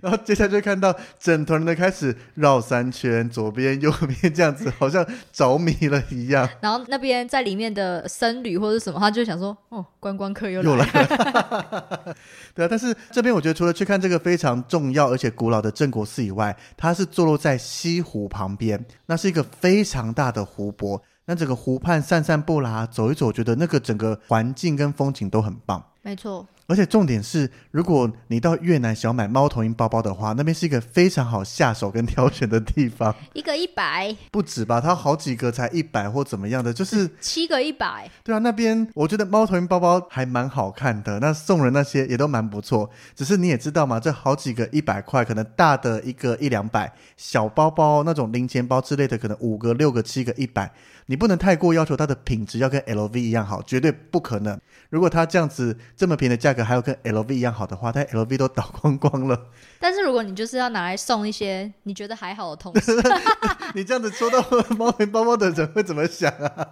然后接下来就看到整团人开始绕三圈，左边右边这样子，好像着迷了一样。然后那边在里面的僧侣或者什么，他就想说：“哦，观光客。又来了”对啊，但是这边我觉得除了去看这个非常重要而且古老的镇国寺以外，它是坐落在西湖旁边，那是一个非常大的湖泊。那整个湖畔散散步啦，走一走，觉得那个整个环境跟风景都很棒。没错。而且重点是，如果你到越南想买猫头鹰包包的话，那边是一个非常好下手跟挑选的地方。一个一百，不止吧？它好几个才一百或怎么样的，就是七个一百。对啊，那边我觉得猫头鹰包包还蛮好看的，那送人那些也都蛮不错。只是你也知道嘛，这好几个一百块，可能大的一个一两百，小包包那种零钱包之类的，可能五个、六个、七个一百。你不能太过要求它的品质要跟 LV 一样好，绝对不可能。如果它这样子这么便宜的价格还有跟 LV 一样好的话，但 LV 都倒光光了。但是如果你就是要拿来送一些你觉得还好的同事，你这样子说到猫头包包的人会怎么想啊？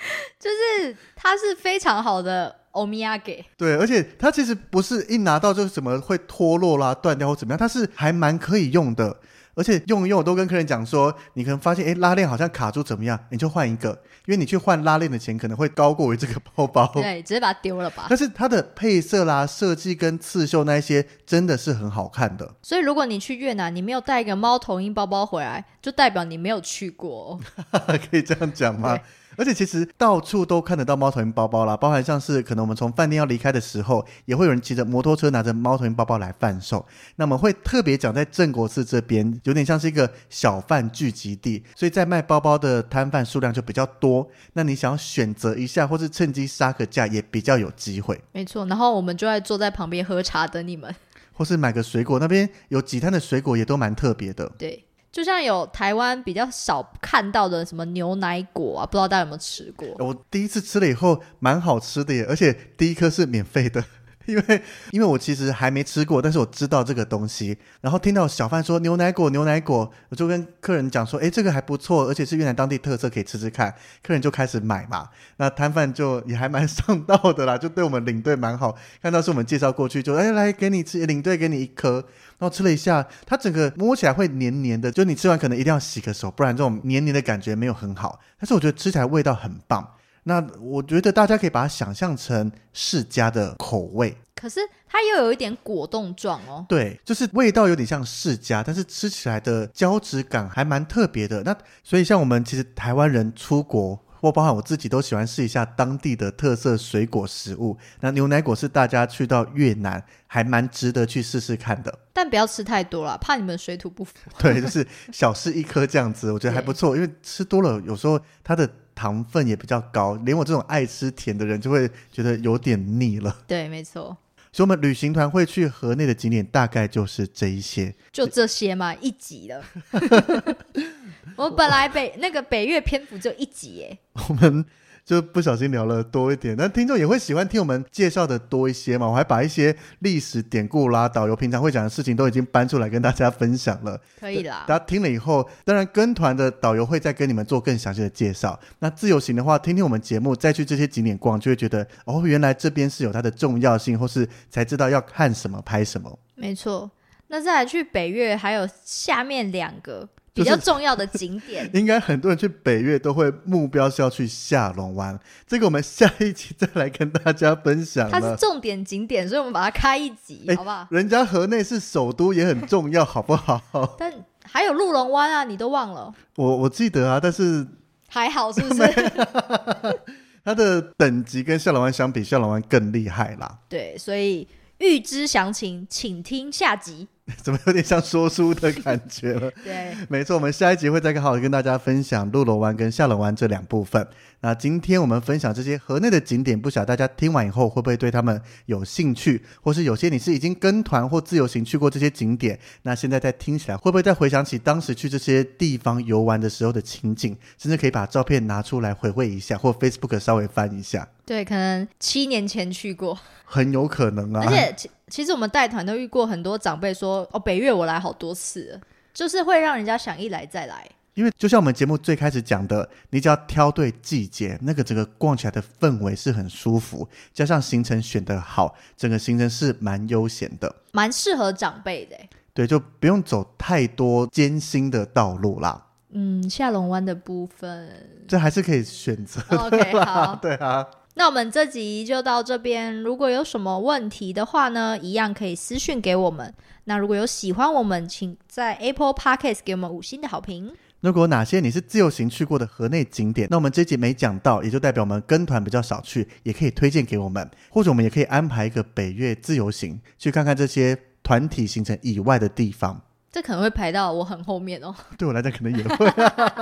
就是它是非常好的欧米亚给，对，而且它其实不是一拿到就怎么会脱落啦、断掉或怎么样，它是还蛮可以用的。而且用一用，我都跟客人讲说，你可能发现，哎，拉链好像卡住，怎么样？你就换一个，因为你去换拉链的钱可能会高过于这个包包。对，直接把它丢了吧。但是它的配色啦、设计跟刺绣那一些，真的是很好看的。所以如果你去越南，你没有带一个猫头鹰包包回来，就代表你没有去过。可以这样讲吗？而且其实到处都看得到猫头鹰包包啦，包含像是可能我们从饭店要离开的时候，也会有人骑着摩托车拿着猫头鹰包包来贩售。那么会特别讲在镇国寺这边，有点像是一个小贩聚集地，所以在卖包包的摊贩数量就比较多。那你想要选择一下，或是趁机杀个价，也比较有机会。没错，然后我们就在坐在旁边喝茶等你们，或是买个水果，那边有几摊的水果也都蛮特别的。对。就像有台湾比较少看到的什么牛奶果啊，不知道大家有没有吃过？我第一次吃了以后蛮好吃的耶，而且第一颗是免费的。因为因为我其实还没吃过，但是我知道这个东西。然后听到小贩说牛奶果，牛奶果，我就跟客人讲说，诶，这个还不错，而且是越南当地特色，可以吃吃看。客人就开始买嘛，那摊贩就也还蛮上道的啦，就对我们领队蛮好。看到是我们介绍过去，就诶来给你吃，领队给你一颗。然后吃了一下，它整个摸起来会黏黏的，就你吃完可能一定要洗个手，不然这种黏黏的感觉没有很好。但是我觉得吃起来味道很棒。那我觉得大家可以把它想象成世家的口味，可是它又有一点果冻状哦。对，就是味道有点像世家，但是吃起来的胶质感还蛮特别的。那所以像我们其实台湾人出国，或包含我自己都喜欢试一下当地的特色水果食物。那牛奶果是大家去到越南还蛮值得去试试看的，但不要吃太多了，怕你们水土不服。对，就是小试一颗这样子，我觉得还不错，因为吃多了有时候它的。糖分也比较高，连我这种爱吃甜的人就会觉得有点腻了。对，没错。所以，我们旅行团会去河内的景点大概就是这一些，就这些嘛，一集了。我本来北那个北越篇幅就一集耶。我们。就不小心聊了多一点，但听众也会喜欢听我们介绍的多一些嘛。我还把一些历史典故啦、导游平常会讲的事情都已经搬出来跟大家分享了。可以啦，大家听了以后，当然跟团的导游会再跟你们做更详细的介绍。那自由行的话，听听我们节目，再去这些景点逛，就会觉得哦，原来这边是有它的重要性，或是才知道要看什么、拍什么。没错。那再来去北越，还有下面两个。比较重要的景点，应该很多人去北越都会目标是要去下龙湾，这个我们下一集再来跟大家分享。它是重点景点，所以我们把它开一集，欸、好不好？人家河内是首都，也很重要，好不好？但还有鹿龙湾啊，你都忘了？我我记得啊，但是还好，是不是？它的等级跟下龙湾相比，下龙湾更厉害啦。对，所以欲知详情，请听下集。怎么有点像说书的感觉了？对，没错，我们下一集会再好好跟大家分享鹿龙湾跟下龙湾这两部分。那今天我们分享这些河内的景点，不晓得大家听完以后会不会对他们有兴趣，或是有些你是已经跟团或自由行去过这些景点，那现在再听起来会不会再回想起当时去这些地方游玩的时候的情景，甚至可以把照片拿出来回味一下，或 Facebook 稍微翻一下。对，可能七年前去过，很有可能啊。而且其其实我们带团都遇过很多长辈说：“哦，北越我来好多次了。”就是会让人家想一来再来。因为就像我们节目最开始讲的，你只要挑对季节，那个整个逛起来的氛围是很舒服，加上行程选得好，整个行程是蛮悠闲的，蛮适合长辈的。对，就不用走太多艰辛的道路啦。嗯，下龙湾的部分，这还是可以选择的。OK，好，对啊。那我们这集就到这边。如果有什么问题的话呢，一样可以私讯给我们。那如果有喜欢我们，请在 Apple Podcast 给我们五星的好评。如果哪些你是自由行去过的河内景点，那我们这集没讲到，也就代表我们跟团比较少去，也可以推荐给我们，或者我们也可以安排一个北越自由行，去看看这些团体行程以外的地方。这可能会排到我很后面哦。对我来讲，可能也会。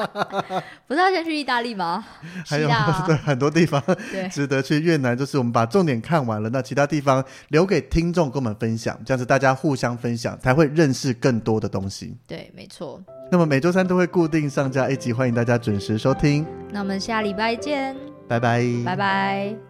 不是要先去意大利吗？还有对很多地方对 值得去。越南就是我们把重点看完了，那其他地方留给听众跟我们分享，这样子大家互相分享，才会认识更多的东西。对，没错。那么每周三都会固定上架一集，欢迎大家准时收听。那我们下礼拜见，拜拜，拜拜。